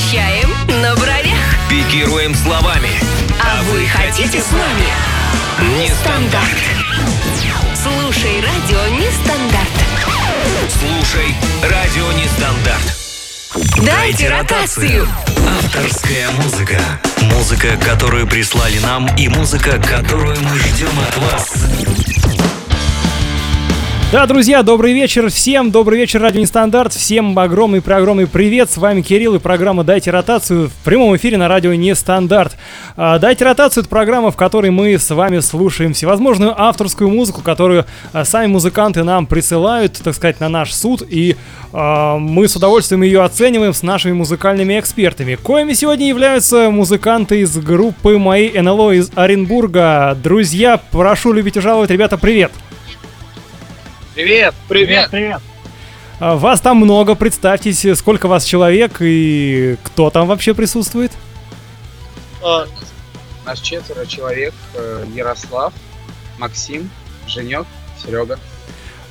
Радио в сетях. Вещаем на бровях. Пикируем словами. А вы хотите с нами? Нестандарт. Слушай радио Нестандарт. Слушай Радио Нестандарт. Дайте ротацию. Авторская музыка. Музыка, которую прислали нам, и музыка, которую мы ждем от вас. Да, друзья, добрый вечер всем, добрый вечер, Радио Нестандарт, всем огромный-преогромный привет, с вами Кирилл и программа «Дайте ротацию» в прямом эфире на Радио Нестандарт. А, «Дайте ротацию» — это программа, в которой мы с вами слушаем всевозможную авторскую музыку, которую а, сами музыканты нам присылают, так сказать, на наш суд, и а, мы с удовольствием ее оцениваем с нашими музыкальными экспертами, коими сегодня являются музыканты из группы «Мои НЛО» из Оренбурга. Друзья, прошу любить и жаловать, ребята, привет! Привет! Привет, привет. А, Вас там много, представьтесь, сколько вас человек и кто там вообще присутствует? А, Нас четверо человек. э, Ярослав, Максим, Женек, Серега.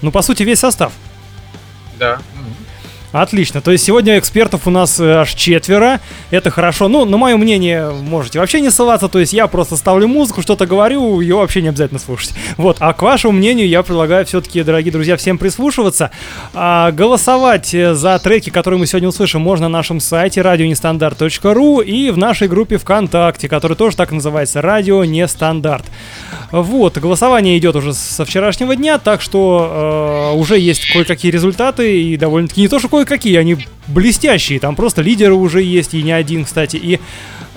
Ну, по сути, весь состав. Да. Отлично, то есть сегодня экспертов у нас э, аж четверо, это хорошо. Ну, на мое мнение, можете вообще не ссылаться, то есть я просто ставлю музыку, что-то говорю, ее вообще не обязательно слушать. Вот, а к вашему мнению я предлагаю все-таки, дорогие друзья, всем прислушиваться. А, голосовать э, за треки, которые мы сегодня услышим, можно на нашем сайте радионестандарт.ру и в нашей группе ВКонтакте, которая тоже так называется, Радио Нестандарт. Вот, голосование идет уже со вчерашнего дня, так что э, уже есть кое-какие результаты, и довольно-таки не то, что кое-какие, они блестящие, там просто лидеры уже есть, и не один, кстати, и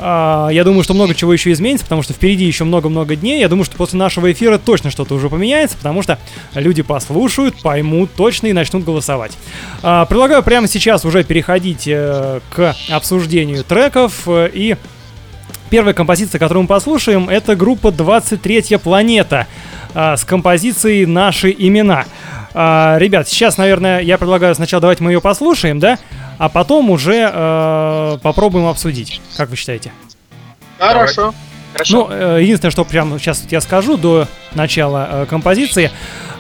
а, я думаю, что много чего еще изменится, потому что впереди еще много-много дней. Я думаю, что после нашего эфира точно что-то уже поменяется, потому что люди послушают, поймут точно и начнут голосовать. А, предлагаю прямо сейчас уже переходить э, к обсуждению треков э, и Первая композиция, которую мы послушаем, это группа 23 планета а, с композицией «Наши имена». А, ребят, сейчас, наверное, я предлагаю сначала давайте мы ее послушаем, да? А потом уже э, попробуем обсудить. Как вы считаете? Хорошо. Хорошо. Ну, э, единственное, что прямо сейчас я скажу до начала э, композиции,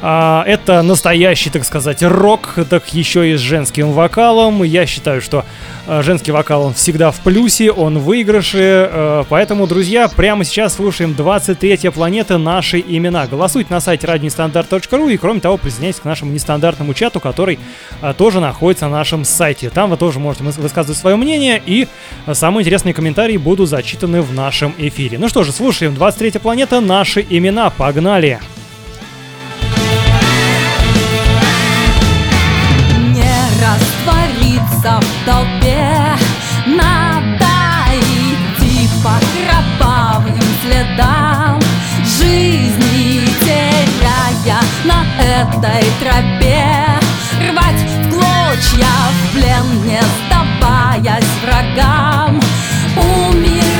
а, это настоящий, так сказать, рок, так еще и с женским вокалом. Я считаю, что э, женский вокал, он всегда в плюсе, он в выигрыше. э, Поэтому, друзья, прямо сейчас слушаем 23 планета «Наши имена». Голосуйте на сайте radionestandarт.ru и, кроме того, присоединяйтесь к нашему нестандартному чату, который тоже находится на нашем сайте. Там вы тоже можете выс- высказывать свое мнение, и самые интересные комментарии будут зачитаны в нашем эфире. Ну что же, слушаем 23 планета «Наши имена». Погнали! Не раствориться в толпе Надо идти по кровавым следам. Жизни теряя на этой тропе Рвать в клочья в плен, не сдаваясь врагам. Умирать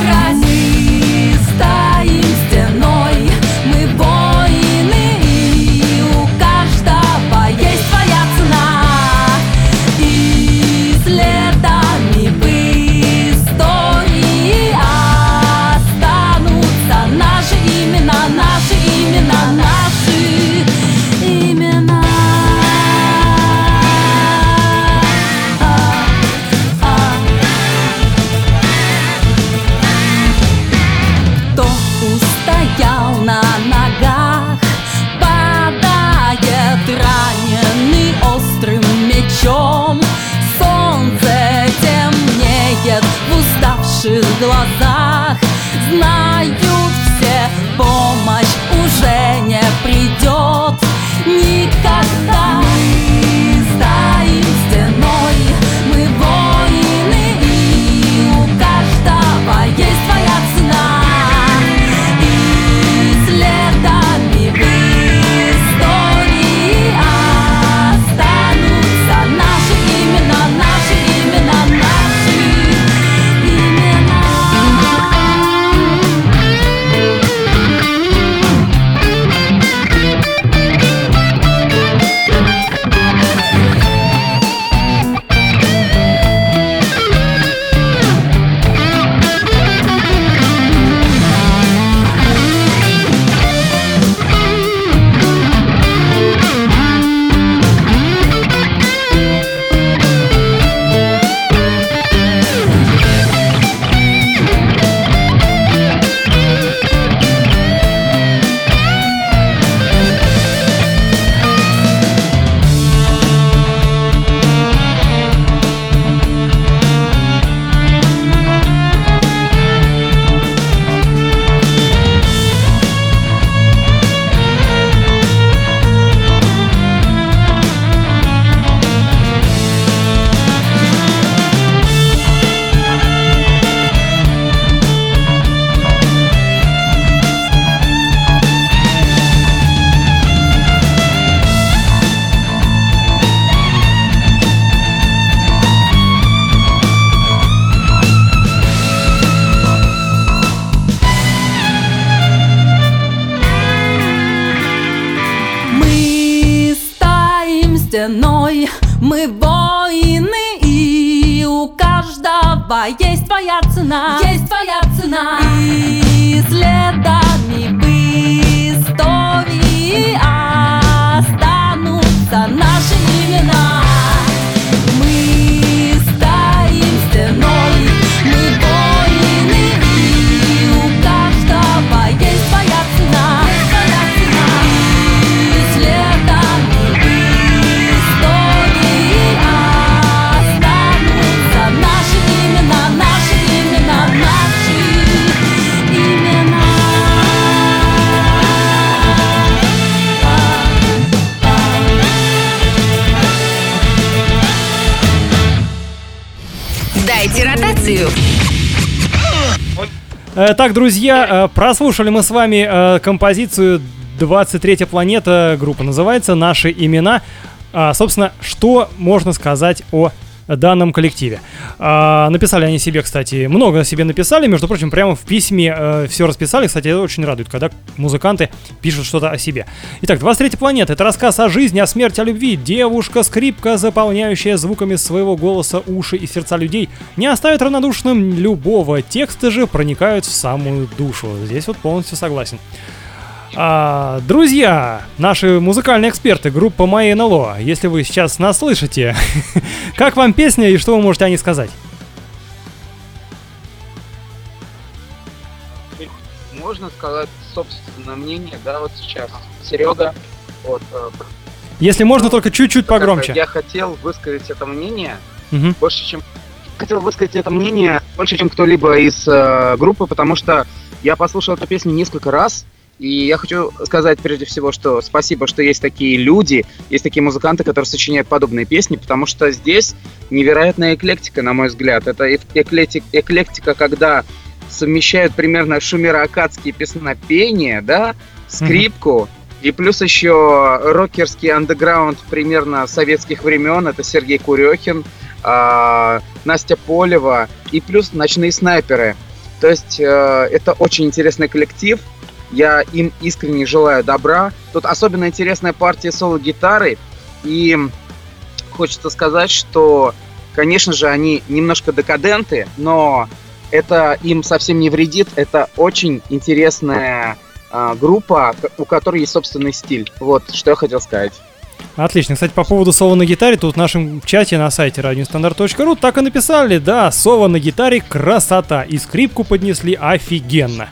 каждого Так, друзья, э, прослушали мы с вами э, композицию 23 планета, группа называется «Наши имена». А, Собственно, что можно сказать о данном коллективе. А, Написали они себе, кстати, много себе написали, между прочим, прямо в письме все расписали. Кстати, это очень радует, когда музыканты пишут что-то о себе. Итак, 23 планета — это рассказ о жизни, о смерти, о любви. Девушка-скрипка, заполняющая звуками своего голоса уши и сердца людей, не оставит равнодушным любого. Тексты же проникают в самую душу. Здесь вот полностью согласен. А, друзья, наши музыкальные эксперты, группа Майя НЛО, если вы сейчас нас слышите, как вам песня и что вы можете о ней сказать? Можно сказать собственное мнение, да, вот сейчас. Серега, вот, э, Если можно, только чуть-чуть погромче. Я хотел высказать это мнение Мгм. больше, чем... Хотел высказать это мнение больше, чем кто-либо из э, группы, потому что я послушал эту песню несколько раз, и я хочу сказать прежде всего, что спасибо, что есть такие люди, есть такие музыканты, которые сочиняют подобные песни, потому что здесь невероятная эклектика, на мой взгляд. Это эк- эклектик- эклектика, когда совмещают примерно шумеро-акадские песнопения, да, скрипку, и плюс еще рокерский андеграунд примерно советских времен. Это Сергей Курехин, а, Настя Полева и плюс ночные снайперы. То есть э, это очень интересный коллектив. Я им искренне желаю добра. Тут особенно интересная партия соло-гитары. И хочется сказать, что, конечно же, они немножко декаденты, но это им совсем не вредит. Это очень интересная а, группа, у которой есть собственный стиль. Вот, что я хотел сказать. Отлично. Кстати, по поводу соло на гитаре, тут в нашем чате на сайте radiostandarт.ru так и написали, да, соло на гитаре красота. И скрипку поднесли офигенно.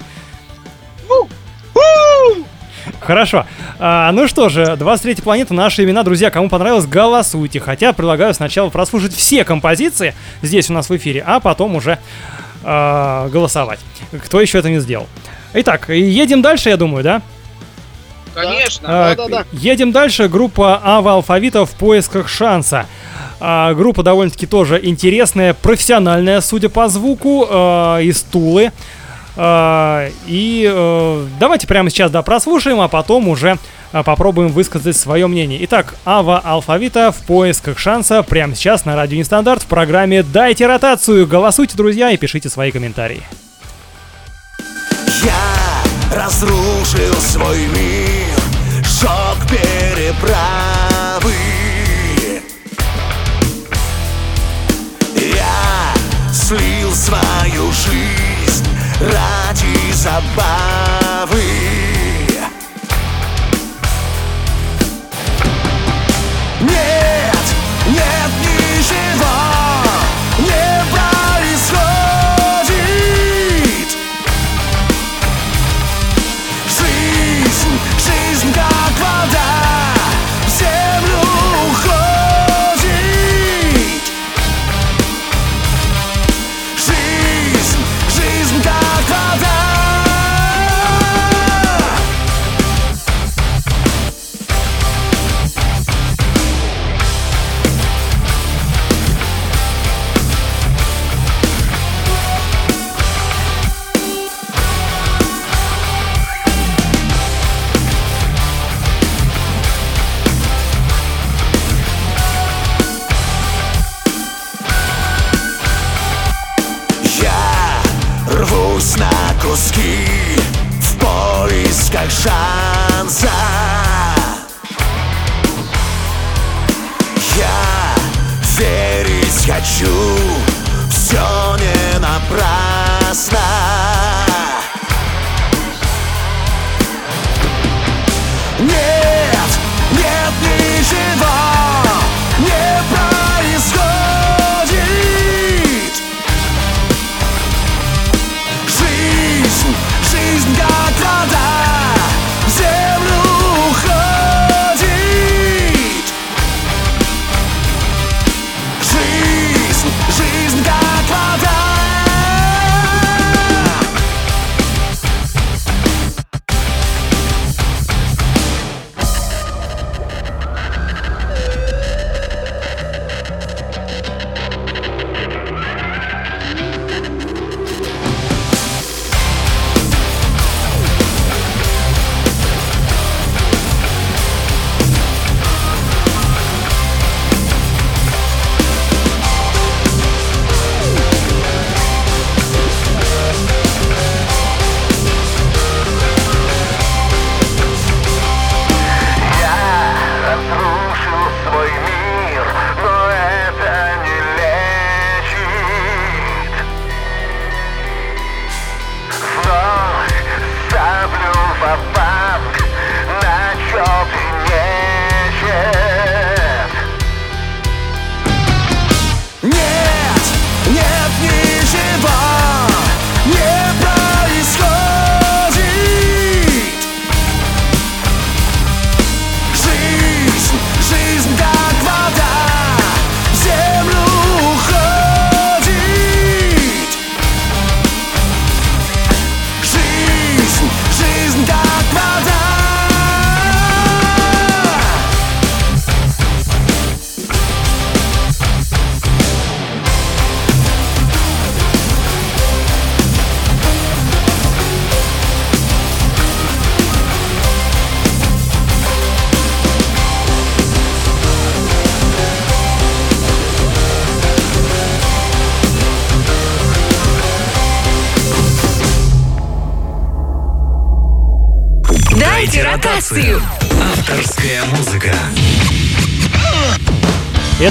Хорошо. А, ну что же, 23 планета, наши имена. Друзья, кому понравилось, голосуйте. Хотя предлагаю сначала прослушать все композиции здесь у нас в эфире, а потом уже а, голосовать. Кто еще это не сделал. Итак, едем дальше, я думаю, да? Конечно, А, Едем дальше. Группа Ава Алфавита в поисках шанса. А, группа довольно-таки тоже интересная, профессиональная, судя по звуку, а, из Тулы. А, и э, давайте прямо сейчас да, прослушаем, а потом уже а, попробуем высказать свое мнение. Итак, Ава Алфавита в поисках шанса прямо сейчас на Радио Нестандарт в программе «Дайте ротацию». Голосуйте, друзья, и пишите свои комментарии. Я разрушил свой мир Шок переправы Я слил свою жизнь ради забавы. Нет, нет ничего Я верить хочу. Все не напрасно.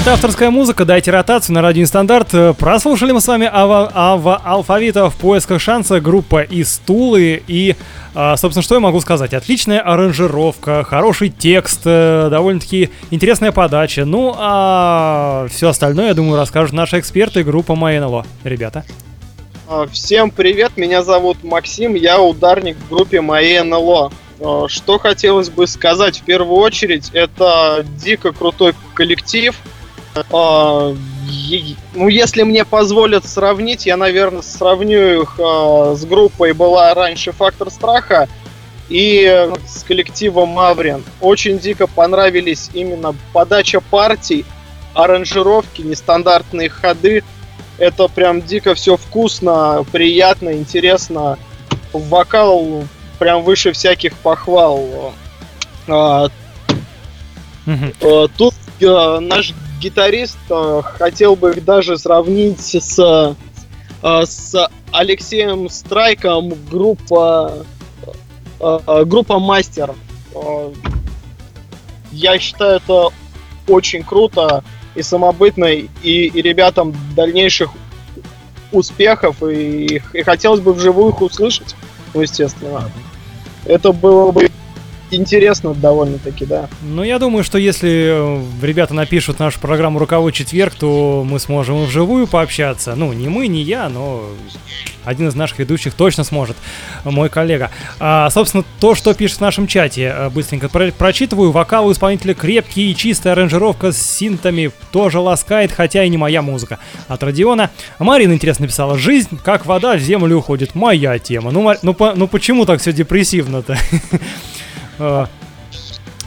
Это авторская музыка, дайте ротацию на радио Нестандарт. Э, Прослушали мы с вами Ава, Ава Алфавита в поисках шанса, группа из Тулы. И, а, собственно, что я могу сказать? Отличная аранжировка, хороший текст, э, довольно-таки интересная подача. Ну, а все остальное, я думаю, расскажут наши эксперты, группа МНЛО. Ребята. А, Всем привет, меня зовут Максим, я ударник в группе моей НЛО. А, Что хотелось бы сказать в первую очередь, это дико крутой коллектив. А, Ну, если мне позволят сравнить, я, наверное, сравню их а, с группой была раньше Фактор Страха и э, с коллективом Маврин. Очень дико понравились именно подача партий, аранжировки, нестандартные ходы. Это прям дико все вкусно, приятно, интересно. Вокал прям выше всяких похвал. А, Тут э, наш гитарист э, хотел бы их даже сравнить с, э, с Алексеем Страйком группа э, группа Мастер. Я считаю это очень круто и самобытно, и, и ребятам дальнейших успехов, и, и хотелось бы вживую их услышать, ну, естественно. Это было бы интересно довольно-таки, да. Ну, я думаю, что если э, ребята напишут нашу программу «Руковой четверг», то мы сможем вживую пообщаться. Ну, не мы, не я, но один из наших ведущих точно сможет, мой коллега. А, собственно, то, что пишет в нашем чате, э, быстренько про- прочитываю. Вокал у исполнителя крепкий и чистая аранжировка с синтами тоже ласкает, хотя и не моя музыка. От Родиона. Марина интересно написала. «Жизнь, как вода, в землю уходит». Моя тема. Ну, Мар- ну, по- ну почему так все депрессивно-то? Э,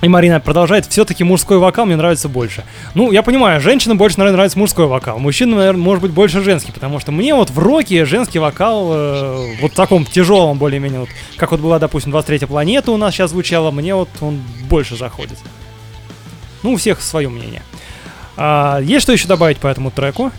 И Марина продолжает, все-таки мужской вокал мне нравится больше. Ну, я понимаю, женщинам больше наверное, нравится мужской вокал. Мужчинам, наверное, может быть больше женский, потому что мне вот в роке женский вокал, э, вот в таком тяжелом более-менее, вот, как вот была, допустим, 23 планета у нас сейчас звучала, мне вот он больше заходит. Ну, у всех свое мнение. А, есть что еще добавить по этому треку?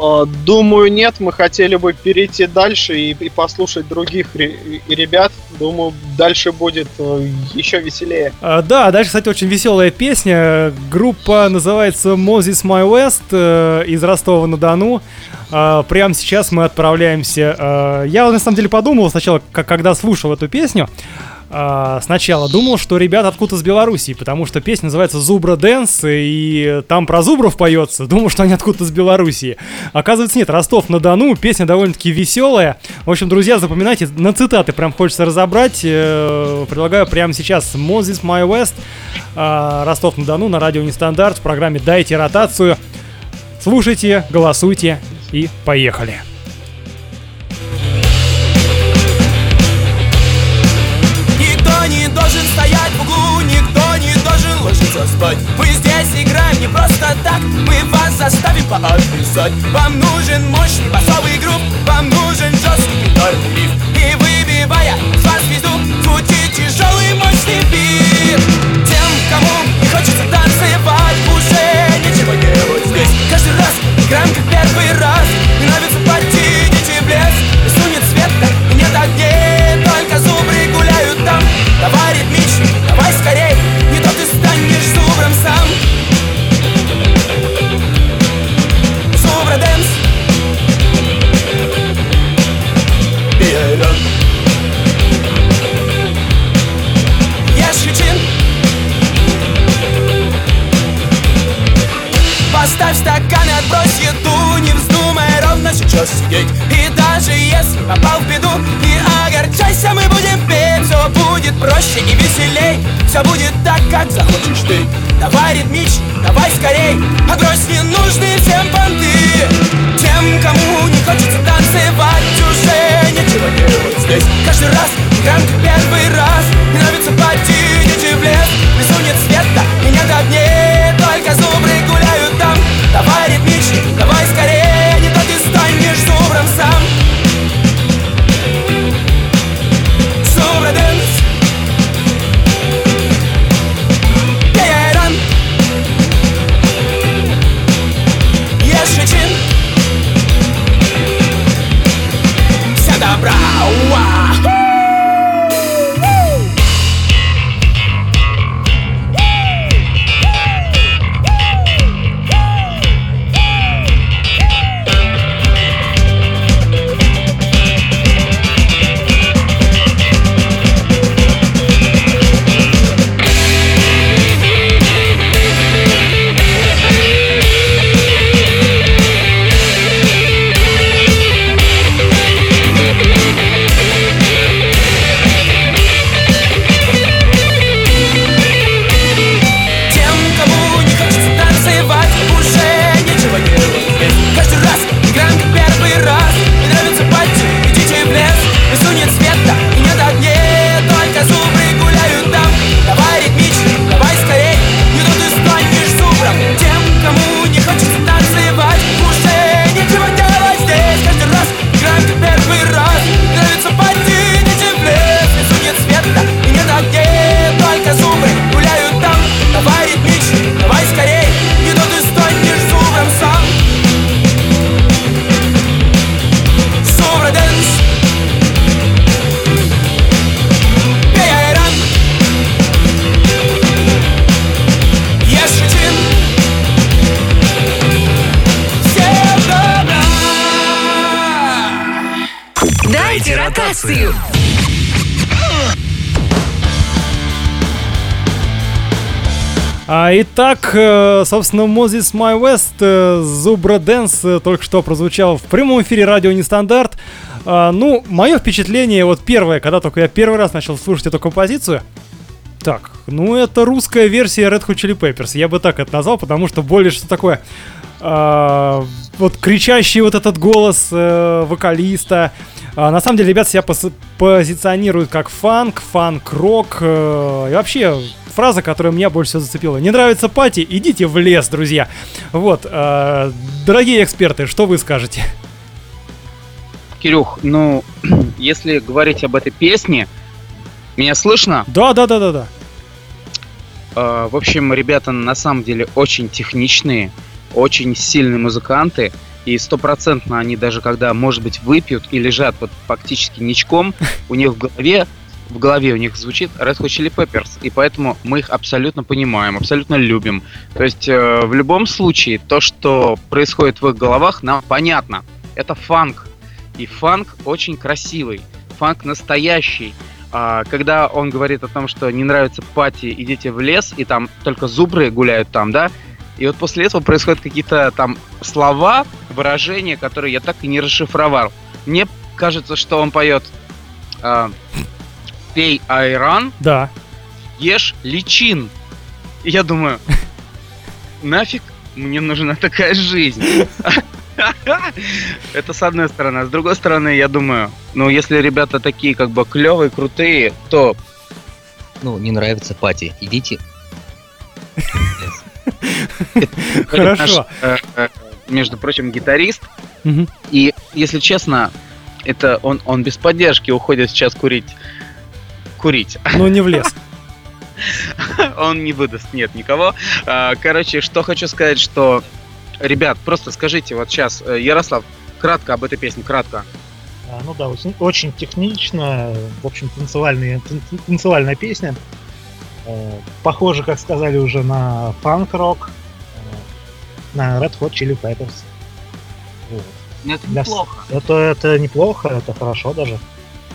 Э, Думаю, нет, мы хотели бы перейти дальше и, и послушать других ребят. Думаю, дальше будет э, еще веселее. А, да, дальше, кстати, очень веселая песня. Группа называется Moses My West э, из Ростова-на-Дону. А, прямо сейчас мы отправляемся. э, я на самом деле подумал сначала, как, когда слушал эту песню. А, сначала думал, что ребята откуда с Белоруссии, потому что песня называется Зубра Дэнс, и там про зубров поется. Думал, что они откуда-то с Белоруссии. Оказывается, нет, Ростов-на-Дону, песня довольно-таки веселая. В общем, друзья, запоминайте, на цитаты прям хочется разобрать. Э, Предлагаю прямо сейчас Moses My West, э, Ростов-на-Дону на радио Нестандарт в программе «Дайте ротацию». Слушайте, голосуйте и поехали. Должен стоять в углу, никто не должен ложиться спать. Мы здесь играем не просто так, мы вас заставим поотписать Вам нужен мощный басовый групп, вам нужен жесткий гитарный риф И выбивая с вас звезду, звучит тяжелый мощный бит. Тем, кому не хочется танцевать, уже нечего делать здесь. Каждый раз играем как первый раз, не нравится пойти, в лес Лесу нет света и нет огней, Давай ритмичней, давай скорей, не то ты станешь зубром сам. Зубра дэнс. Вперед Ешь чин Поставь стакан и отбрось еду Не вздумай ровно сейчас сидеть. И даже если попал в беду Не Все будет проще и веселей. Все будет так, как захочешь ты. Давай ритмичней, давай скорей. Отбрось ненужные всем понты. Тем, кому не хочется танцевать Уже нечего делать здесь. Каждый раз играем как первый раз. Не нравится пойти, идите в лес. В лесу нет света и нет огней Только зубры гуляют там. Давай ритмичней, итак, э, собственно, Moses My West, э, Zubra Dance э, только что прозвучал в прямом эфире радио Нестандарт. А, ну, мое впечатление, вот первое, когда только я первый раз начал слушать эту композицию, так, ну это русская версия Red Hot Chili Peppers, я бы так это назвал, потому что более что такое, а, вот кричащий вот этот голос э, вокалиста. А, на самом деле, ребята себя пос- позиционируют как фанк, фанк-рок. э, и вообще, фраза, которая меня больше всего зацепила. Не нравится пати, идите в лес, друзья. Вот, э, дорогие эксперты, что вы скажете? Кирюх, ну, если говорить об этой песне, меня слышно? Да, да, да, да, да. Э, В общем, ребята на самом деле очень техничные, очень сильные музыканты. И стопроцентно они даже когда, может быть, выпьют и лежат вот фактически ничком, у них в голове в голове у них звучит Red Hot Chili Peppers, и поэтому мы их абсолютно понимаем, абсолютно любим. То есть э, в любом случае то, что происходит в их головах, нам понятно. Это фанк, и фанк очень красивый, фанк настоящий. А, когда он говорит о том, что не нравится пати, идите в лес, и там только зубры гуляют там, да, и вот после этого происходят какие-то там слова, выражения, которые я так и не расшифровал. Мне кажется, что он поет а, «Пей айран, Да. ешь личин». И я думаю, нафиг мне нужна такая жизнь. Это с одной стороны. А с другой стороны, я думаю, ну, если ребята такие как бы клевые, крутые, то Ну, не нравится пати. Идите. Хорошо. э, э, между прочим, гитарист. И, если честно, это он, он без поддержки уходит сейчас курить. Курить. Ну, не в лес. Он не выдаст, нет, никого. А, Короче, что хочу сказать, что... Ребят, просто скажите вот сейчас, э, Ярослав, кратко об этой песне, кратко. А, Ну да, очень, очень технично, в общем, танцевальная, тан- танцевальная песня. Э, Похоже, как сказали уже, на фанк-рок, э, на Red Hot Chili Peppers. Вот. Ну, Это Для неплохо. Это, это неплохо, это хорошо даже.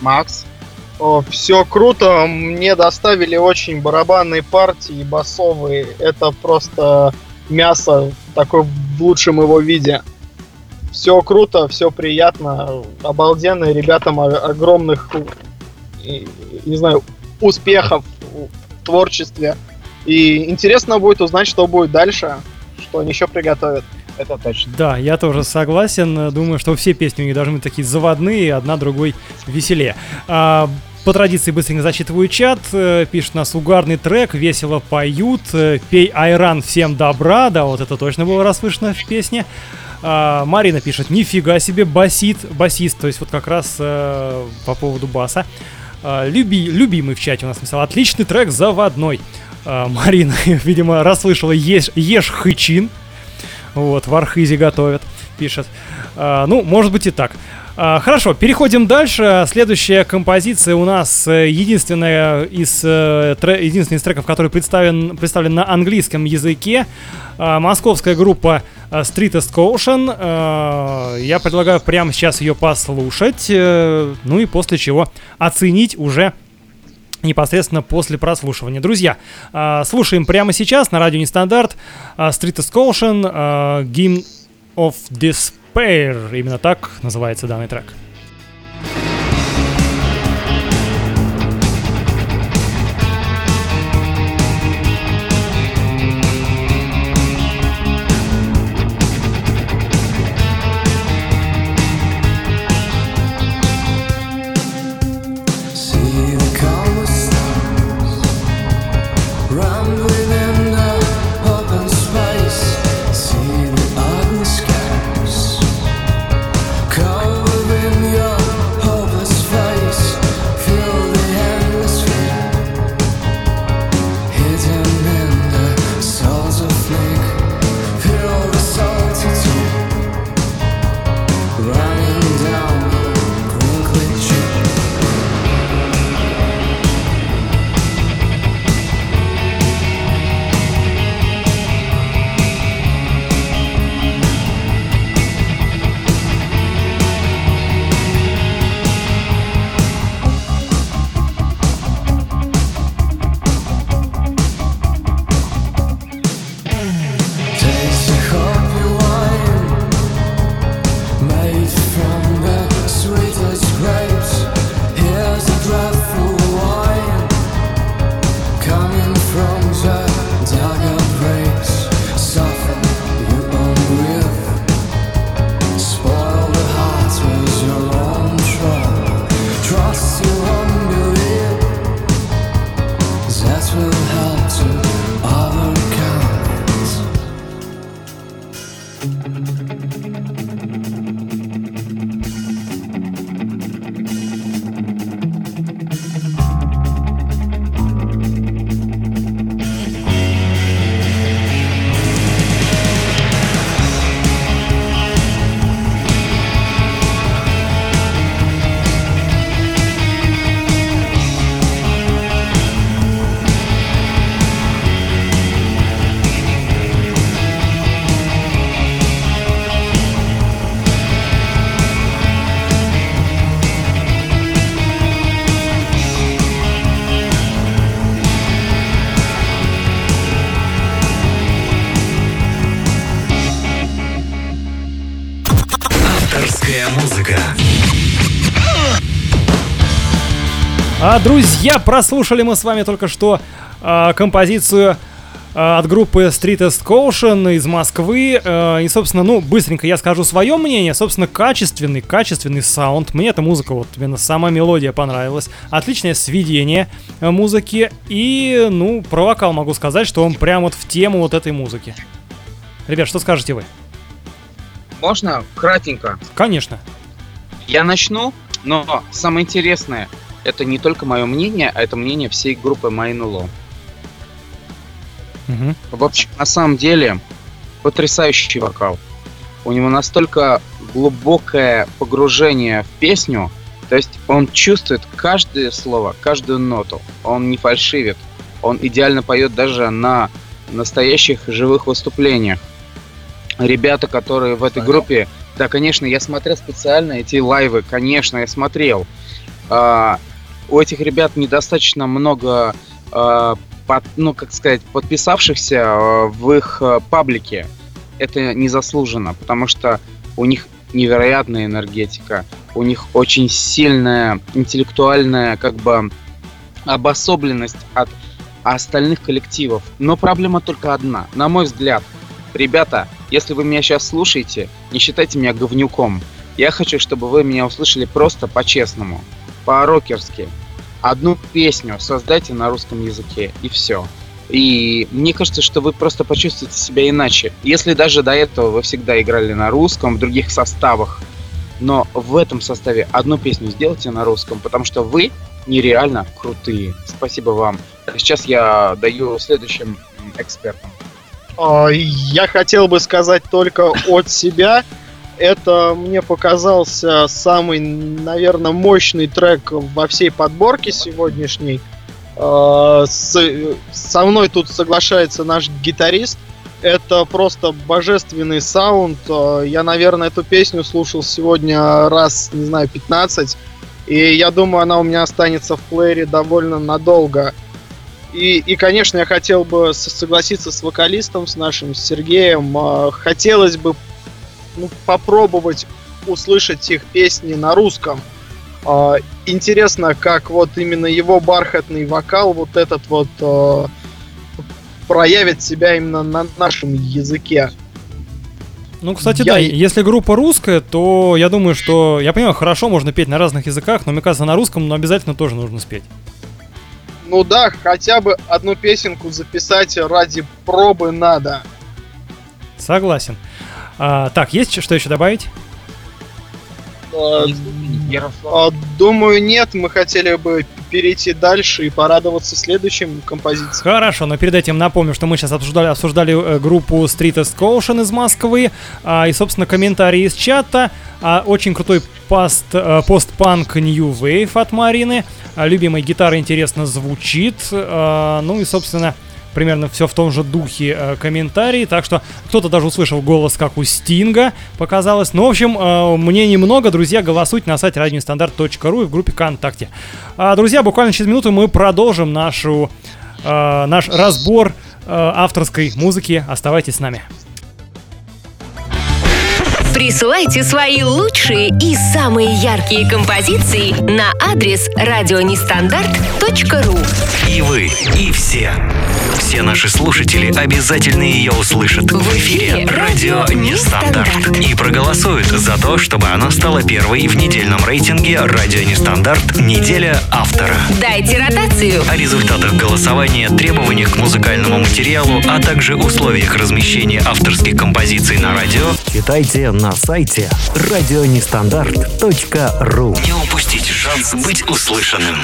Макс? Все круто, мне доставили очень барабанные партии, басовые. Это просто мясо такое в лучшем его виде. Все круто, все приятно, обалденно. Ребятам огромных, не знаю, успехов в творчестве. И интересно будет узнать, что будет дальше, что они еще приготовят. Это точно. Да, я тоже согласен. Думаю, что все песни у них должны быть такие заводные, одна другой веселее. А, по традиции быстренько зачитываю чат. Э, Пишет нас угарный трек, весело поют. Э, Пей айран, всем добра. Да, вот это точно было расслышано в песне. А, Марина пишет, нифига себе, басит, басист, то есть вот как раз э, по поводу баса. А, люби, любимый в чате у нас написал, отличный трек, заводной. А, Марина, видимо, расслышала ешь, ешь хычин. Вот, в Архизе готовят, пишет. А, ну, может быть и так. А, хорошо, переходим дальше. Следующая композиция у нас э, единственная из, э, единственный из треков, который представлен, представлен на английском языке. А, московская группа э, Streetest Caution. А, я предлагаю прямо сейчас ее послушать. ну и после чего оценить уже непосредственно после прослушивания. Друзья, слушаем прямо сейчас на радио Нестандарт Street Excursion а, Game of Despair. Именно так называется данный трек. А, друзья, прослушали мы с вами только что а, композицию а, от группы Streetest Caution из Москвы. А, и, собственно, ну, быстренько я скажу свое мнение. Собственно, качественный, качественный саунд. Мне эта музыка, вот именно сама мелодия понравилась. Отличное сведение э, музыки. И, ну, про вокал могу сказать, что он прям вот в тему вот этой музыки. Ребят, что скажете вы? Можно кратенько? Конечно. Я начну, но самое интересное, это не только мое мнение, а это мнение всей группы Майнуло. Мгм. В общем, на самом деле, потрясающий вокал. У него настолько глубокое погружение в песню, то есть он чувствует каждое слово, каждую ноту. Он не фальшивит. Он идеально поет даже на настоящих живых выступлениях. Ребята, которые в этой группе, да, конечно, я смотрел специально эти лайвы, конечно, я смотрел. У этих ребят недостаточно много, а, под- ну, как сказать, подписавшихся а, в их а, паблике. Это незаслуженно, потому что у них невероятная энергетика, у них очень сильная интеллектуальная, как бы, обособленность от остальных коллективов. Но проблема только одна. На мой взгляд, ребята, если вы меня сейчас слушаете, не считайте меня говнюком. Я хочу, чтобы вы меня услышали просто по-честному, по-рокерски. Одну песню создайте на русском языке, и все. И мне кажется, что вы просто почувствуете себя иначе. Если даже до этого вы всегда играли на русском, в других составах, но в этом составе одну песню сделайте на русском, потому что вы нереально крутые. Спасибо вам. Сейчас я даю следующим экспертам. А, Я хотел бы сказать только от себя. Это мне показался самый, наверное, мощный трек во всей подборке сегодняшней. А, с- Со мной тут соглашается наш гитарист. Это просто божественный саунд. А, Я, наверное, эту песню слушал сегодня раз, не знаю, 15. И я думаю, она у меня останется в плеере довольно надолго. И, и, конечно, я хотел бы согласиться с вокалистом, с нашим Сергеем. А, Хотелось бы ну, попробовать услышать их песни на русском. А, Интересно, как вот именно его бархатный вокал, вот этот вот а, проявит себя именно на нашем языке. Ну, кстати, Я да, если группа русская, то я думаю, что, я понимаю, хорошо, можно петь на разных языках, но мне кажется, на русском, но обязательно тоже нужно спеть. Ну да, хотя бы одну песенку записать ради пробы надо. Согласен. А, так, есть что еще добавить? А, Ярослав. а, Думаю, нет, мы хотели бы перейти дальше и порадоваться следующим композициям. Хорошо, но перед этим напомню, что мы сейчас обсуждали, обсуждали э, группу Streetest Caution из Москвы, а, и, собственно, комментарии из чата, а, очень крутой пост, э, постпанк New Wave от Марины, а, любимой гитары интересно звучит, а, ну и, собственно, примерно все в том же духе э, комментарий, так что кто-то даже услышал голос, как у Стинга, показалось. Ну, в общем, э, мнений много, друзья, голосуйте на сайте radionestandarт.ru и в группе ВКонтакте. А, друзья, буквально через минуту мы продолжим нашу, э, наш разбор э, авторской музыки. Оставайтесь с нами. Присылайте свои лучшие и самые яркие композиции на адрес радионестандарт.ру И вы, и все. Все наши слушатели обязательно ее услышат в эфире «Радио Нестандарт» и проголосуют за то, чтобы она стала первой в недельном рейтинге «Радио Нестандарт. Неделя автора». Дайте ротацию. О результатах голосования, требованиях к музыкальному материалу, а также условиях размещения авторских композиций на радио читайте на сайте радионестандарт.ру Не упустите шанс быть услышанным.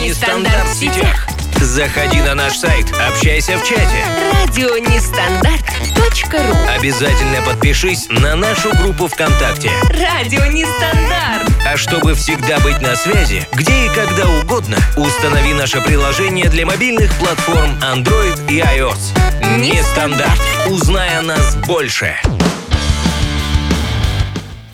Нестандарт в сетях. Заходи на наш сайт, общайся в чате. Радионестандарт.ру Обязательно подпишись на нашу группу ВКонтакте. Радио Нестандарт. А чтобы всегда быть на связи, где и когда угодно, установи наше приложение для мобильных платформ Android и iOS. Нестандарт. Узнай о нас больше.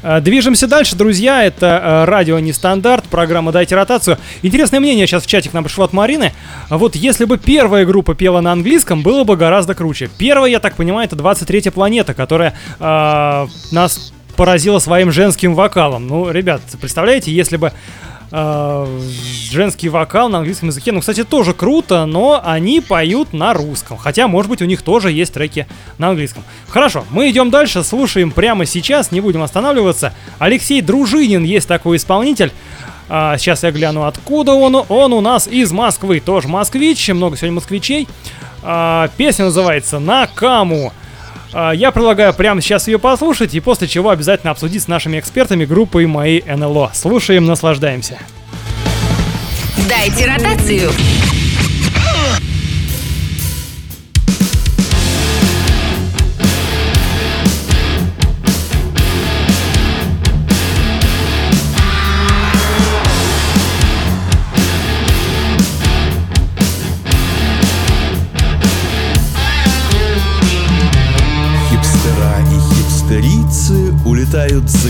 Э, Движемся дальше, друзья. Это э, радио Нестандарт, программа «Дайте ротацию». Интересное мнение сейчас в чате к нам пришло от Марины. Вот если бы первая группа пела на английском, было бы гораздо круче. Первая, я так понимаю, это 23-я планета, которая э, нас поразила своим женским вокалом. Ну, ребят, представляете, если бы э, женский вокал на английском языке, ну, кстати, тоже круто, но они поют на русском. Хотя, может быть, у них тоже есть треки на английском. Хорошо, мы идем дальше, слушаем прямо сейчас, не будем останавливаться. Алексей Дружинин есть такой исполнитель. А, сейчас я гляну, откуда он. Он у нас из Москвы, тоже москвич, много сегодня москвичей. А, песня называется «На каму». А, Я предлагаю прямо сейчас ее послушать, и после чего обязательно обсудить с нашими экспертами группы моей НЛО. Слушаем, наслаждаемся. Дайте ротацию.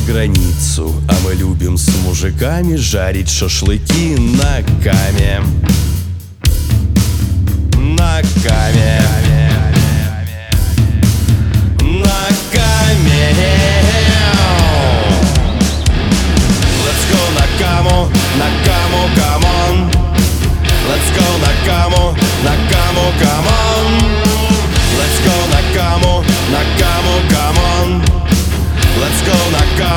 Границу А мы любим с мужиками жарить шашлыки на каме. На каме. На каме. Let's go на каму, на каму, камон Let's go на каму, на каму, камон Let's go на каму, на каму,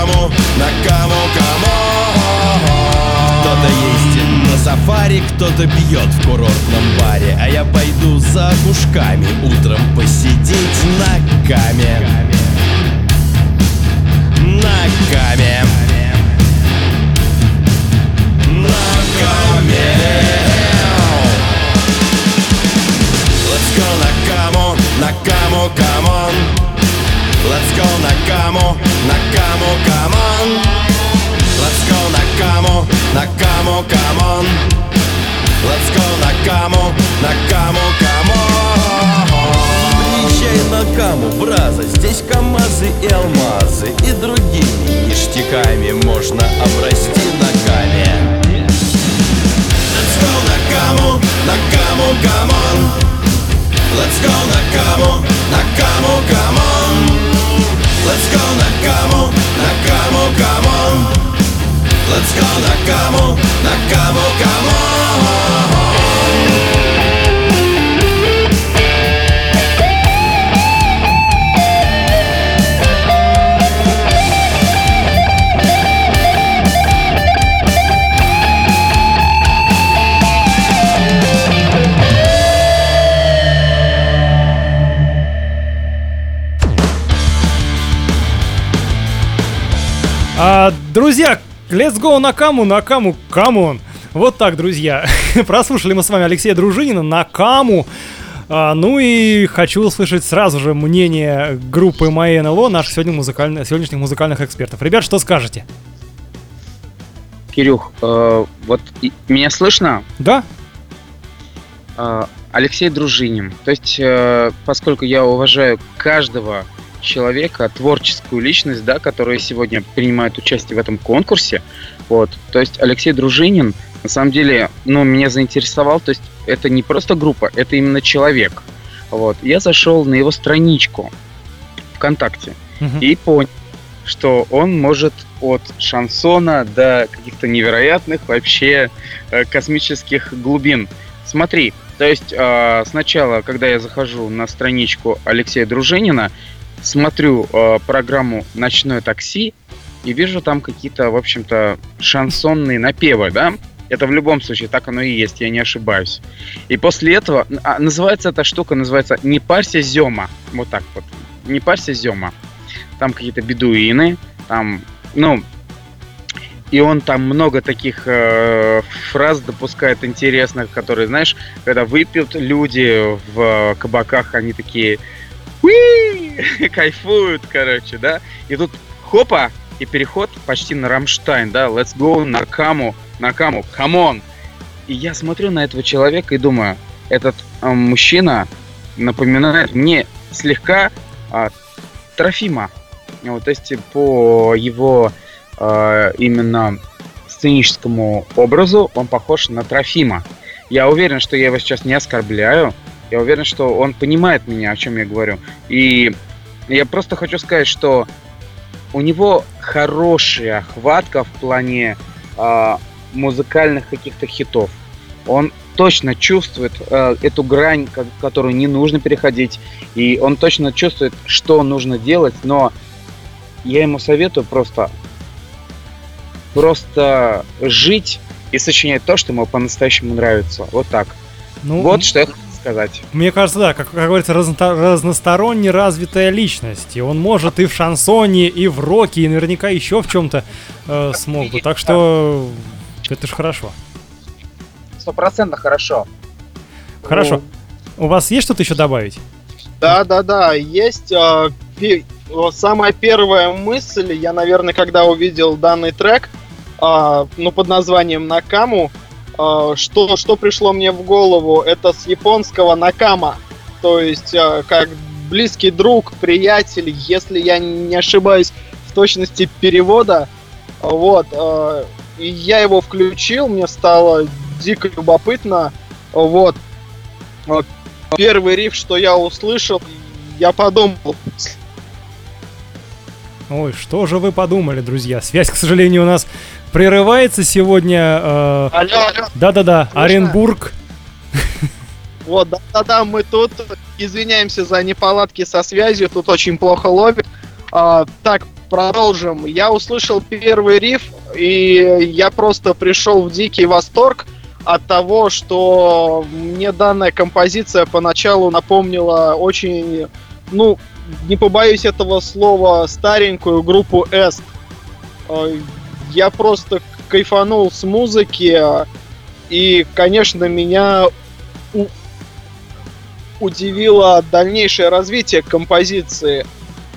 каму, на каму, камон Кто-то ездит на сафари, кто-то пьет в курортном баре. А я пойду за кушками утром посидеть на каме. На каме. На каме. Let's go на каму, на каму, камон Let's go на каму, на каму, камон Let's go на каму, на каму, камон Let's go на каму, на каму, камон Приезжай на каму, браза Здесь камазы и алмазы. И другими ништяками Можно обрасти на каме Let's go на каму, на каму, камон Let's go на каму, на каму, камон Let's go на каму, на каму, камон Let's go на каму, на каму, А, друзья, let's go на каму, на каму, камон. Вот так, друзья. Прослушали мы с вами Алексея Дружинина на каму. А, ну и хочу услышать сразу же мнение группы моей НЛО, наших сегодня музыкальных, сегодняшних музыкальных экспертов. Ребят, что скажете? Кирюх, э, вот и- меня слышно? Да? Э, Алексей Дружинин. То есть, э, поскольку я уважаю каждого человека, творческую личность, да, которая сегодня принимает участие в этом конкурсе, вот, то есть Алексей Дружинин, на самом деле, ну, меня заинтересовал, то есть это не просто группа, это именно человек. Вот, я зашел на его страничку ВКонтакте Мгм. и понял, что он может от шансона до каких-то невероятных вообще э, космических глубин. Смотри, то есть э, сначала, когда я захожу на страничку Алексея Дружинина, смотрю э, программу «Ночное такси» и вижу там какие-то, в общем-то, шансонные напевы, да? Это в любом случае, так оно и есть, я не ошибаюсь. И после этого, а, называется эта штука, называется «Не парься, Зема». Вот так вот. «Не парься, Зема». Там какие-то бедуины, там, ну, и он там много таких э, фраз допускает интересных, которые, знаешь, когда выпьют люди в кабаках, они такие «Уи!» кайфуют, короче, да. И тут хопа, и переход почти на Рамштайн, да, let's go на каму, на каму, камон. И я смотрю на этого человека и думаю, этот э, мужчина напоминает мне слегка а, Трофима. Вот, то есть по его э, именно сценическому образу он похож на Трофима. Я уверен, что я его сейчас не оскорбляю. Я уверен, что он понимает меня, о чем я говорю. И я просто хочу сказать, что у него хорошая хватка в плане а, музыкальных каких-то хитов. Он точно чувствует э, эту грань, ко- которую не нужно переходить, и он точно чувствует, что нужно делать, но я ему советую просто просто жить и сочинять то, что ему по-настоящему нравится. Вот так. Ну, вот что я сказать. Мне кажется, да, как, как говорится, разно- разносторонне развитая личность. И он может и в шансоне, и в роке, и наверняка еще в чем-то э, смог бы. Так что это ж хорошо. Стопроцентно хорошо. Хорошо. У вас есть что-то еще добавить? Да, да, да, есть. пе- вот самая первая мысль, я, наверное, когда увидел данный трек, а, ну, под названием Накаму, что, что пришло мне в голову, это с японского Накама, то есть а, как близкий друг, приятель, если я не ошибаюсь в точности перевода, вот, а, и я его включил, мне стало дико любопытно, вот, А, первый риф, что я услышал, я подумал, Ой, что же вы подумали, друзья? Связь, к сожалению, у нас прерывается сегодня. э, алло, алло, Да-да-да? Оренбург. вот, да-да-да, мы тут извиняемся за неполадки со связью, тут очень плохо ловит. А, так, продолжим. Я услышал первый риф, и я просто пришел в дикий восторг от того, что мне данная композиция поначалу напомнила очень, ну, не побоюсь этого слова, старенькую группу Эст. Я просто кайфанул с музыки, и, конечно, меня у- удивило дальнейшее развитие композиции.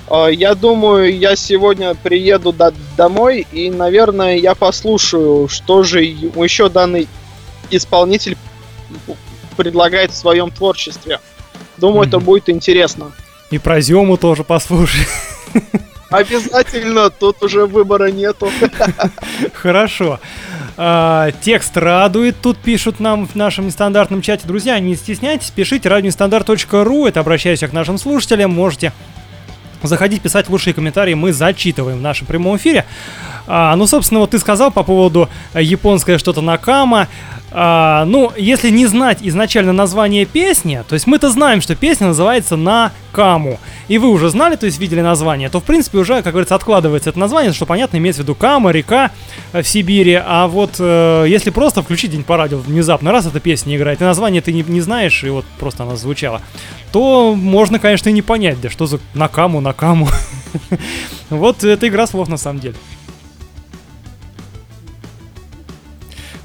А, Я думаю, я сегодня приеду до- домой и, наверное, я послушаю, что же еще данный исполнитель предлагает в своем творчестве. Думаю, это Мгм. будет интересно. И про Зему тоже послушай. Обязательно, тут уже выбора нету. Хорошо. А, текст радует, тут пишут нам в нашем нестандартном чате. Друзья, не стесняйтесь, пишите радионестандарт.ру, это обращаюсь к нашим слушателям, можете заходить, писать лучшие комментарии, мы зачитываем в нашем прямом эфире. А, ну, собственно, вот ты сказал по поводу японское что-то Накама. А, ну, если не знать изначально название песни, то есть мы-то знаем, что песня называется Накаму, и вы уже знали, то есть видели название, то, в принципе, уже, как говорится, откладывается это название, что, понятно, имеется в виду Кама, река э, в Сибири, а вот э, если просто включить день по радио внезапно, раз эта песня играет, и название ты не, не знаешь, и вот просто она звучала, то можно, конечно, и не понять, да что за Накаму, Накаму. Вот эта игра слов на самом деле.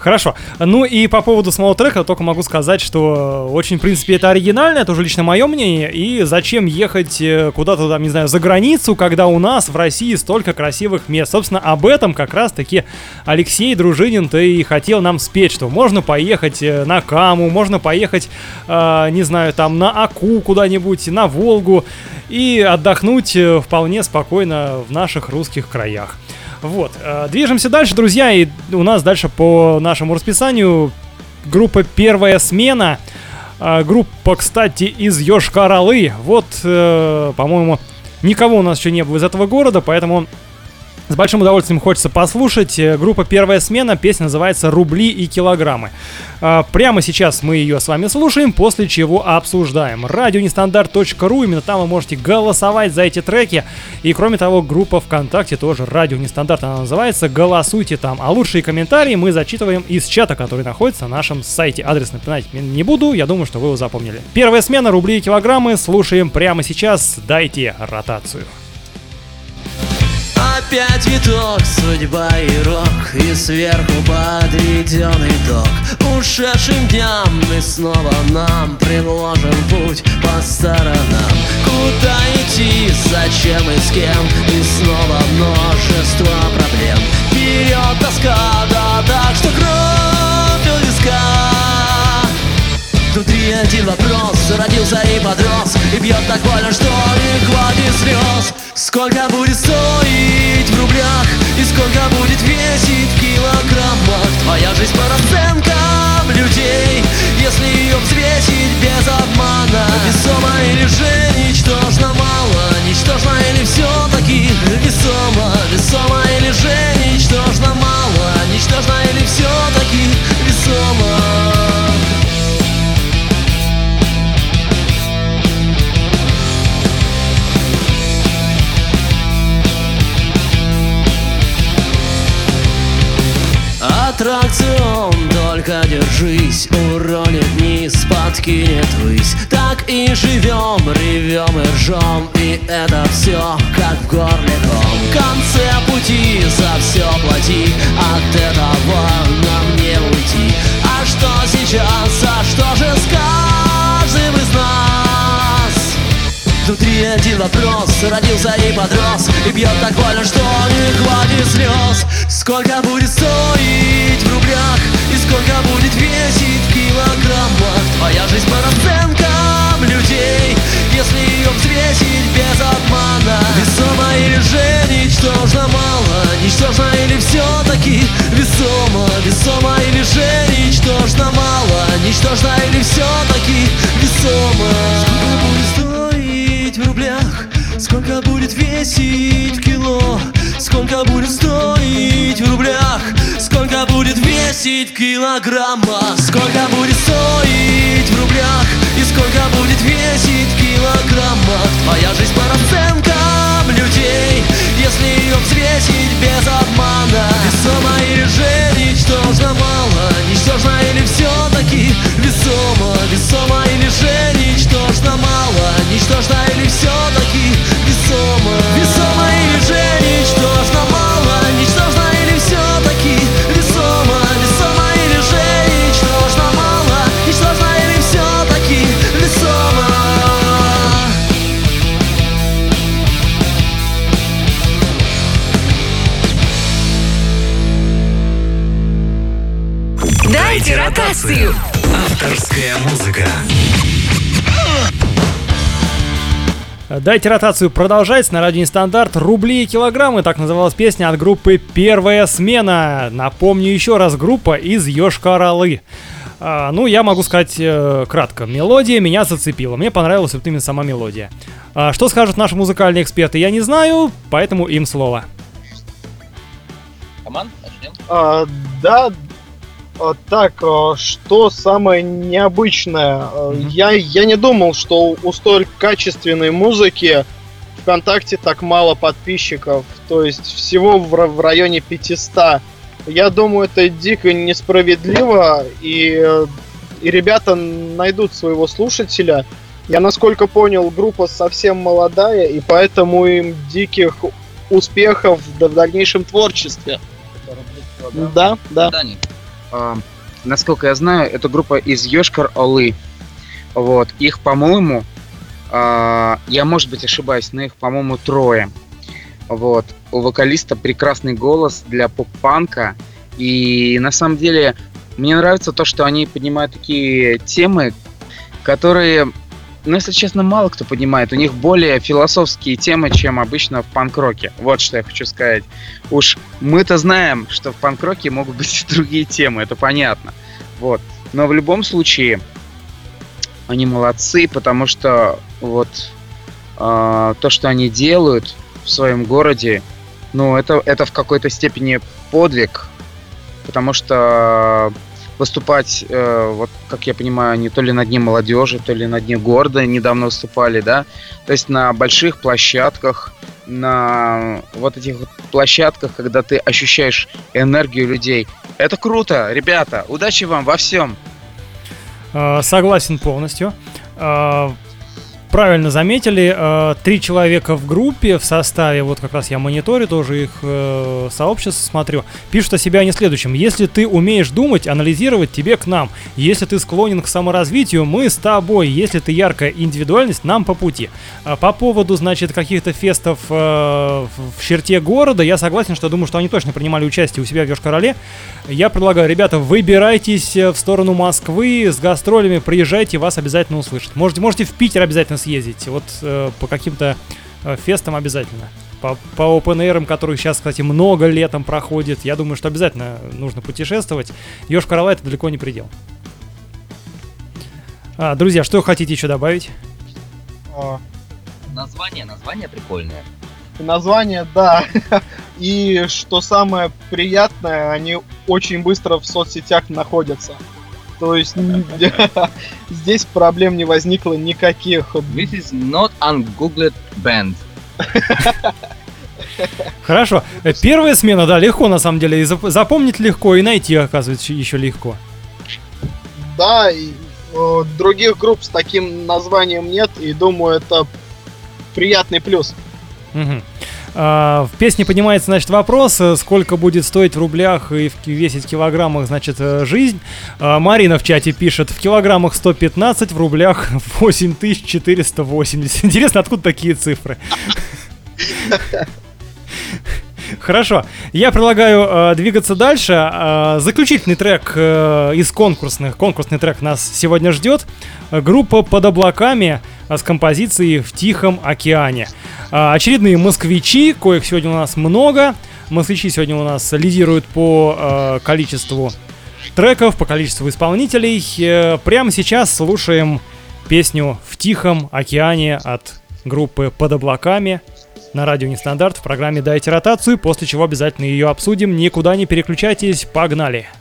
Хорошо. Ну и по поводу самого трека только могу сказать, что э, очень, в принципе, это оригинально, это уже лично мое мнение. И зачем ехать э, куда-то там, не знаю, за границу, когда у нас в России столько красивых мест. Собственно, об этом как раз-таки Алексей Дружинин-то и хотел нам спеть, что можно поехать э, на Каму, можно поехать, э, не знаю, там на Аку куда-нибудь, на Волгу и отдохнуть вполне спокойно в наших русских краях. Вот, э, движемся дальше, друзья, и у нас дальше по нашему расписанию группа «Первая смена». Э, группа, кстати, из Йошкар-Олы. Вот, э, по-моему, никого у нас еще не было из этого города, поэтому с большим удовольствием хочется послушать. Э, Группа «Первая смена», песня называется «Рубли и килограммы». А, Прямо сейчас мы ее с вами слушаем, после чего обсуждаем. Радионестандарт.ру, именно там вы можете голосовать за эти треки. И кроме того, группа ВКонтакте тоже «Радио Нестандарт» она называется. Голосуйте там. А лучшие комментарии мы зачитываем из чата, который находится на нашем сайте. Адрес напоминать не буду, я думаю, что вы его запомнили. Первая смена «Рубли и килограммы». Слушаем прямо сейчас. Дайте ротацию. Опять виток, судьба и рок И сверху подведен итог. Ушедшим дням и снова нам Предложен путь по сторонам. Куда идти, зачем и с кем? И снова множество проблем. Вперед тоска, да так, что кровь у виска. Внутри один вопрос Родился и подрос И бьет так больно, что не хватит слез Сколько будет стоить в рублях? И сколько будет весить в килограммах? Твоя жизнь по расценкам людей. Если ее взвесить без обмана. Весомо или же ничтожно мало. Ничтожно или все-таки весомо Весомо или же ничтожно мало. Ничтожно аттракцион. Только держись, уронит вниз, подкинет ввысь Так и живем, ревем и ржем И это все как в горле В конце пути за все плати От этого нам не уйти. А что сейчас, а что же с каждым из нас? Внутри один вопрос Родился и подрос. И бьет так больно, что не хватит слез. Сколько будет стоить в рублях? И сколько будет весить в килограммах? Твоя жизнь по расценкам людей. Если ее взвесить без обмана. Весомо или же ничтожно мало. Ничтожно или все-таки весомо? Весомо или же ничтожно мало. Ничтожно или все-таки весомо? Сколько будет рублях? Сколько будет весить кило? Сколько будет стоить в рублях? Сколько будет весить в килограммах? Сколько будет стоить в рублях? И сколько будет весить в килограммах? Твоя жизнь по расценкам людей Если ее взвесить без обмана Весомо или же ничтожно мало Ничтожно или все-таки музыка. Дайте ротацию продолжать на радио Нестандарт «Рубли и килограммы». Так называлась песня от группы «Первая смена». Напомню еще раз, группа из Йошкар-Олы. А, ну, я могу сказать э, кратко. Мелодия меня зацепила. Мне понравилась вот именно сама мелодия. А, что скажут наши музыкальные эксперты, я не знаю, поэтому им слово. Команд, начнем. А, да, так, а, что самое необычное? А, Я, я не думал, что у столь качественной музыки ВКонтакте так мало подписчиков. То есть всего в, в районе 500. Я думаю, это дико несправедливо, и, и ребята найдут своего слушателя. Я, насколько понял, группа совсем молодая, и поэтому им диких успехов в дальнейшем творчестве. Да, да. Дани. А, насколько я знаю, это группа из Йошкар-Олы. Вот. Их, по-моему, а, я, может быть, ошибаюсь, но их, по-моему, трое. Вот. У вокалиста прекрасный голос для поп-панка. И на самом деле мне нравится то, что они поднимают такие темы, которые, ну, если честно, мало кто поднимает. У них более философские темы, чем обычно в панк-роке. Вот что я хочу сказать. Уж мы-то знаем, что в панк-роке могут быть и другие темы, это понятно. Вот. Но в любом случае, они молодцы, потому что вот а, то, что они делают в своем городе, ну, это, это в какой-то степени подвиг, потому что выступать, э, вот как я понимаю, они то ли на Дне молодежи, то ли на Дне города недавно выступали, да, то есть на больших площадках, на вот этих вот площадках, когда ты ощущаешь энергию людей. Это круто, ребята, удачи вам во всем. Э, Согласен полностью. Правильно заметили, э, три человека в группе в составе, вот как раз я мониторю тоже их э, сообщество, смотрю, пишут о себе они следующем. Если ты умеешь думать, анализировать, тебе к нам. Если ты склонен к саморазвитию, мы с тобой. Если ты яркая индивидуальность, нам по пути. А По поводу, значит, каких-то фестов э, в черте города, я согласен, что думаю, что они точно принимали участие у себя в Йошкар-Оле. Я предлагаю, ребята, выбирайтесь в сторону Москвы с гастролями, приезжайте, вас обязательно услышат. Можете, можете в Питер обязательно съездить, вот э, по каким-то э, фестам обязательно. По, по open air, которые сейчас, кстати, много летом проходит, я думаю, что обязательно нужно путешествовать. Йошкар это далеко не предел. А, друзья, что хотите еще добавить? А, Название, название прикольное. Название, да. И что самое приятное, они очень быстро в соцсетях находятся. То есть здесь проблем не возникло никаких. This is not ungoogled band. Хорошо. Э, Первая смена, да, легко на самом деле. И зап- запомнить легко, и найти, оказывается, еще легко. Да, и, э, других групп с таким названием нет, и думаю, это приятный плюс. Мгм. А, в песне поднимается, значит, вопрос, э, сколько будет стоить в рублях и весить в килограммах, значит, э, жизнь. А, Марина в чате пишет, в килограммах 115, в рублях 8480. Интересно, откуда такие цифры? Хорошо, я предлагаю э, двигаться дальше. Э, заключительный трек э, из конкурсных, конкурсный трек нас сегодня ждет. Группа «Под облаками» с композицией «В Тихом океане». Э, очередные москвичи, коих сегодня у нас много. Москвичи сегодня у нас лидируют по э, количеству треков, по количеству исполнителей. Э, прямо сейчас слушаем песню «В Тихом океане» от группы «Под облаками» на радио Нестандарт в программе «Дайте ротацию», после чего обязательно ее обсудим. Никуда не переключайтесь, погнали! Я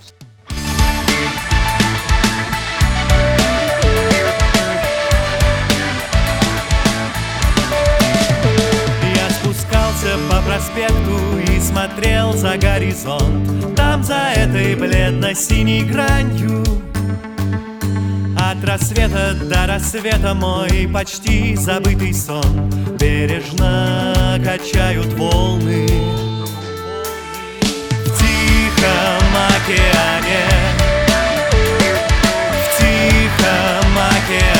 за горизонт Там за этой бледно-синей гранью. От рассвета до рассвета мой почти забытый сон Бережно качают волны. В тихом океане В тихом океане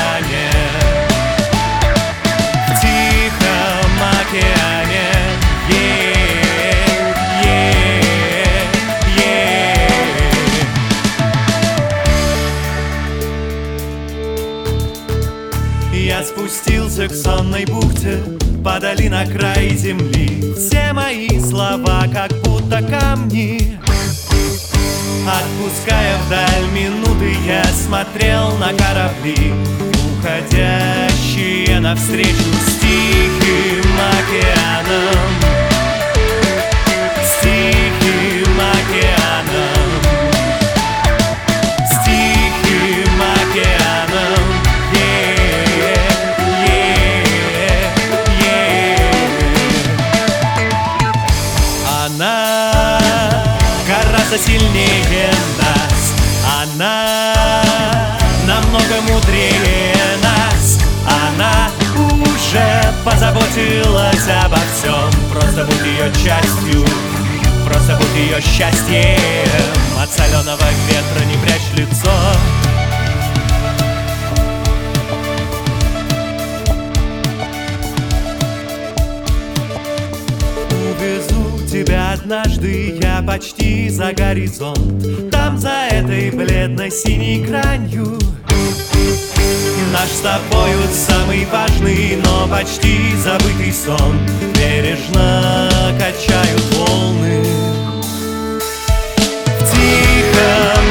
подали на край земли. Все мои слова как будто камни. Отпуская вдаль минуты, я смотрел на корабли, уходящие навстречу с тихим океаном. Гораздо сильнее нас. Она намного мудрее нас. Она уже позаботилась обо всем. Просто будь ее частью Просто будь ее счастьем. От соленого ветра не прячь лицо тебя однажды, я почти за горизонт. Там за этой бледно-синей гранью. Наш с тобою самый важный, но почти забытый сон. Бережно качают волны. В тихом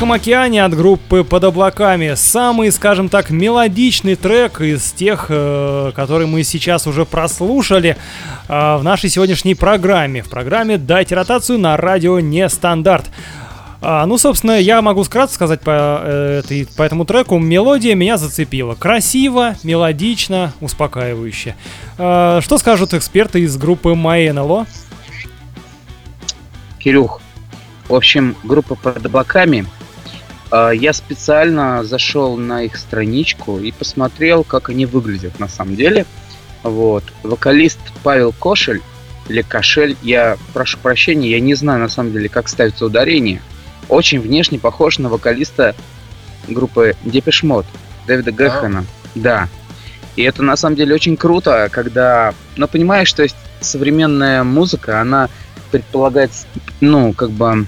Тихом океане от группы «Под облаками» самый, скажем так, мелодичный трек из тех, э, которые мы сейчас уже прослушали э, в нашей сегодняшней программе. В программе «Дайте ротацию» на радио «Нестандарт». А, ну, собственно, я могу вкратце сказать по, э, этой, по этому треку. Мелодия меня зацепила. Красиво, мелодично, успокаивающе. А, что скажут эксперты из группы MyNLO? Кирюх, в общем, группа под облаками. Э, Я специально зашел на их страничку и посмотрел, как они выглядят на самом деле. Вот. Вокалист Павел Кошель или Кошель, я прошу прощения, я не знаю на самом деле, как ставится ударение. очень внешне похож на вокалиста группы Mode, Дэвида Гэхэна. Да. И это на самом деле очень круто, когда, ну, понимаешь, то есть современная музыка, она предполагает, ну, как бы,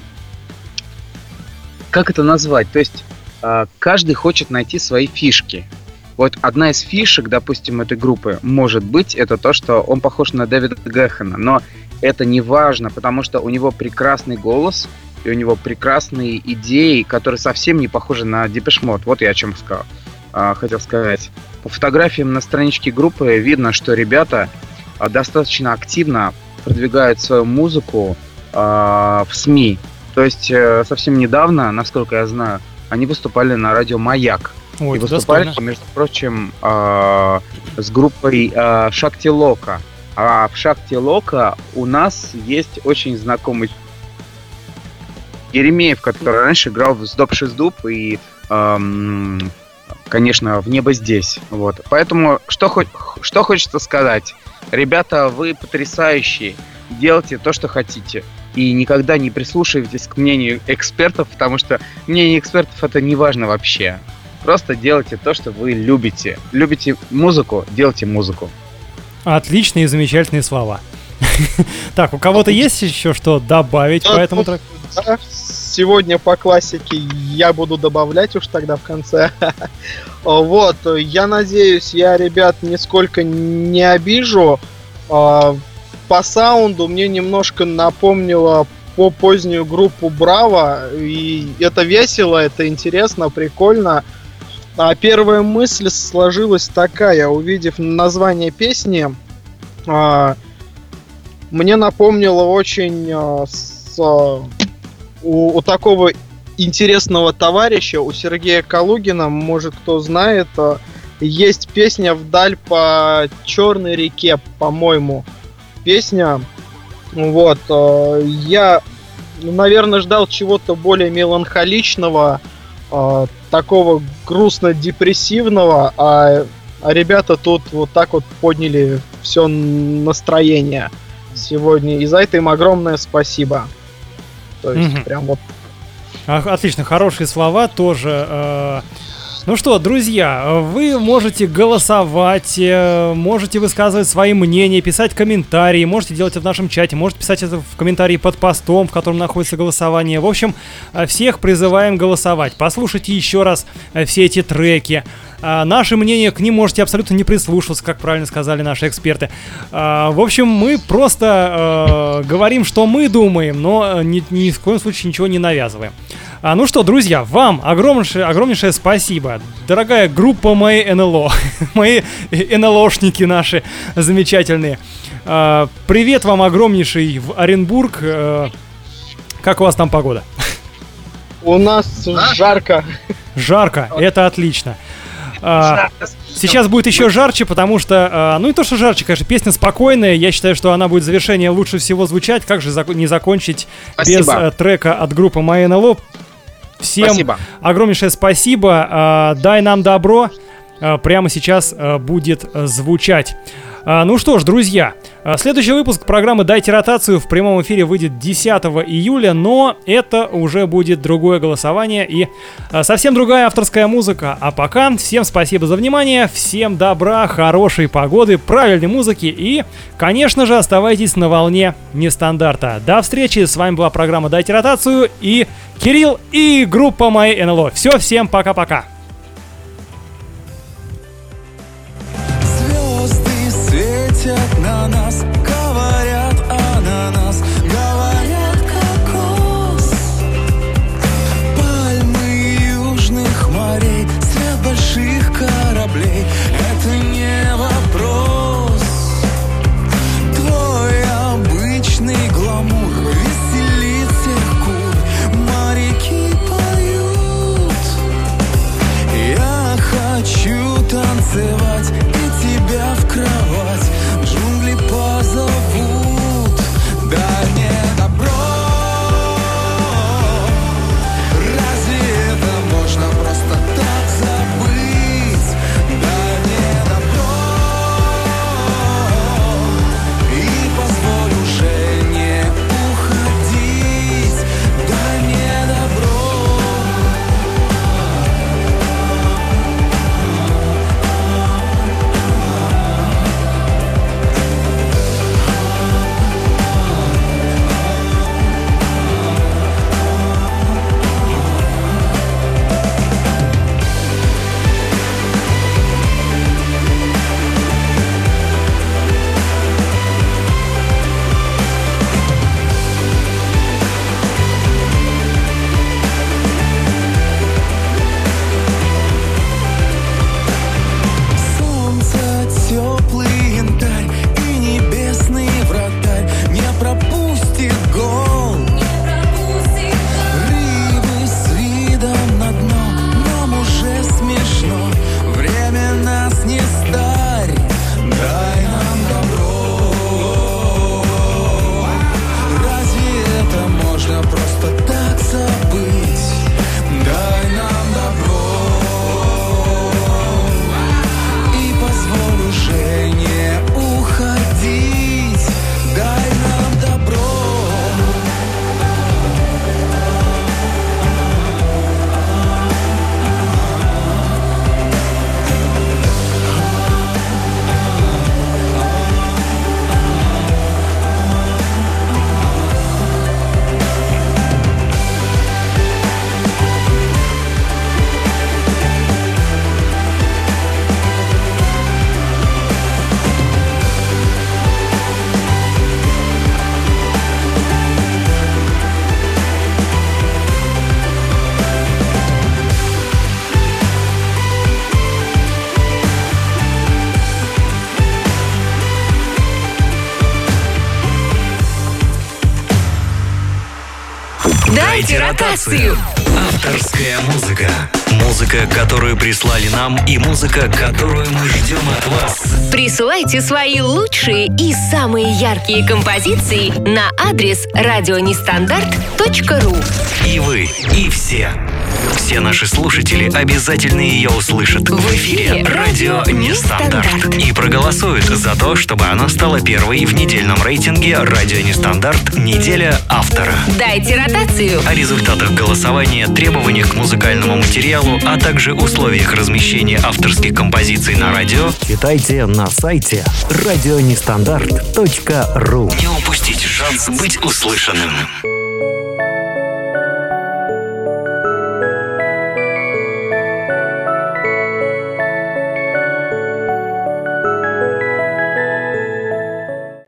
как это назвать? То есть а, каждый хочет найти свои фишки. Вот одна из фишек, допустим, этой группы, может быть, это то, что он похож на Дэвида Гэхэна, но это не важно, потому что у него прекрасный голос, и у него прекрасные идеи, которые совсем не похожи на Mode. Вот я о чем сказал, а, хотел сказать. По фотографиям на страничке группы видно, что ребята а, достаточно активно продвигают свою музыку в СМИ. То есть э, совсем недавно, насколько я знаю, они выступали на радио «Маяк». Ой, и выступали, достойно. между прочим, а, с группой а, Шакти Лока. А в Шакти Лока у нас есть очень знакомый Еремеев, который раньше играл в Сдоб Шиздуб и, конечно, в Небо здесь. Вот. Поэтому что, хо- что хочется сказать? Ребята, вы потрясающие. Делайте то, что хотите. И никогда не прислушивайтесь к мнению экспертов, потому что мнение экспертов это не важно вообще. Просто делайте то, что вы любите. Любите музыку, делайте музыку. Отличные и замечательные слова. Так, у кого-то есть еще что добавить по этому треку? Сегодня по классике я буду добавлять уж тогда в конце. Вот, я надеюсь, я ребят нисколько не обижу. А, По саунду мне немножко напомнило по позднюю группу Браво, и это весело, это интересно, прикольно. А первая мысль сложилась такая, увидев название песни, а, мне напомнило очень а, с, а, у, у такого интересного товарища, у Сергея Калугина, может кто знает, а, есть песня «Вдаль по Черной реке», по-моему, песня. Вот, а, я, наверное, ждал чего-то более меланхоличного, а, такого грустно-депрессивного, а, а ребята тут вот так вот подняли все настроение сегодня. И за это им огромное спасибо. То есть Мгм. прям вот Отлично, хорошие слова тоже. э, Ну что, друзья, вы можете голосовать, э, можете высказывать свои мнения, писать комментарии, можете делать это в нашем чате, можете писать это в комментарии под постом, в котором находится голосование. В общем, э, всех призываем голосовать. Послушайте еще раз э, все эти треки. А, Наше мнение к ним можете абсолютно не прислушиваться, как правильно сказали наши эксперты. В общем, мы просто говорим, что мы думаем, но ни, ни в коем случае ничего не навязываем. А, ну что, друзья, вам огромнейшее, огромнейшее спасибо. Дорогая группа моей НЛО, мои НЛОшники наши замечательные. А, привет вам огромнейший в Оренбург. Э, как у вас там погода? у нас жарко. Жарко, это отлично. А, Сейчас будет еще жарче, потому что, а, ну и то, что жарче, конечно, песня спокойная. Я считаю, что она будет в завершение лучше всего звучать. Как же зак- не закончить без Спасибо. э, трека от группы NLO? Всем Спасибо. огромнейшее спасибо. А, Дай нам добро. а, Прямо сейчас а, будет звучать. Ну что ж, друзья, следующий выпуск программы «Дайте ротацию» в прямом эфире выйдет 10 июля, но это уже будет другое голосование и а, совсем другая авторская музыка. А пока всем спасибо за внимание, всем добра, хорошей погоды, правильной музыки и, конечно же, оставайтесь на волне нестандарта. До встречи, с вами была программа «Дайте ротацию» и Кирилл и группа моей НЛО. Все, всем пока-пока. Светят на Дайте ротацию. Авторская музыка. Музыка, которую прислали нам, и музыка, которую мы ждем от вас. Присылайте свои лучшие и самые яркие композиции на адрес радионестандарт.ру. И вы, и все. Все наши слушатели обязательно ее услышат в эфире «Радио Нестандарт» и проголосуют за то, чтобы она стала первой в недельном рейтинге «Радио Нестандарт. Неделя автора». Дайте ротацию. О результатах голосования, требованиях к музыкальному материалу, а также условиях размещения авторских композиций на радио Читайте на сайте радионестандарт.ру не упустите шанс быть услышанным.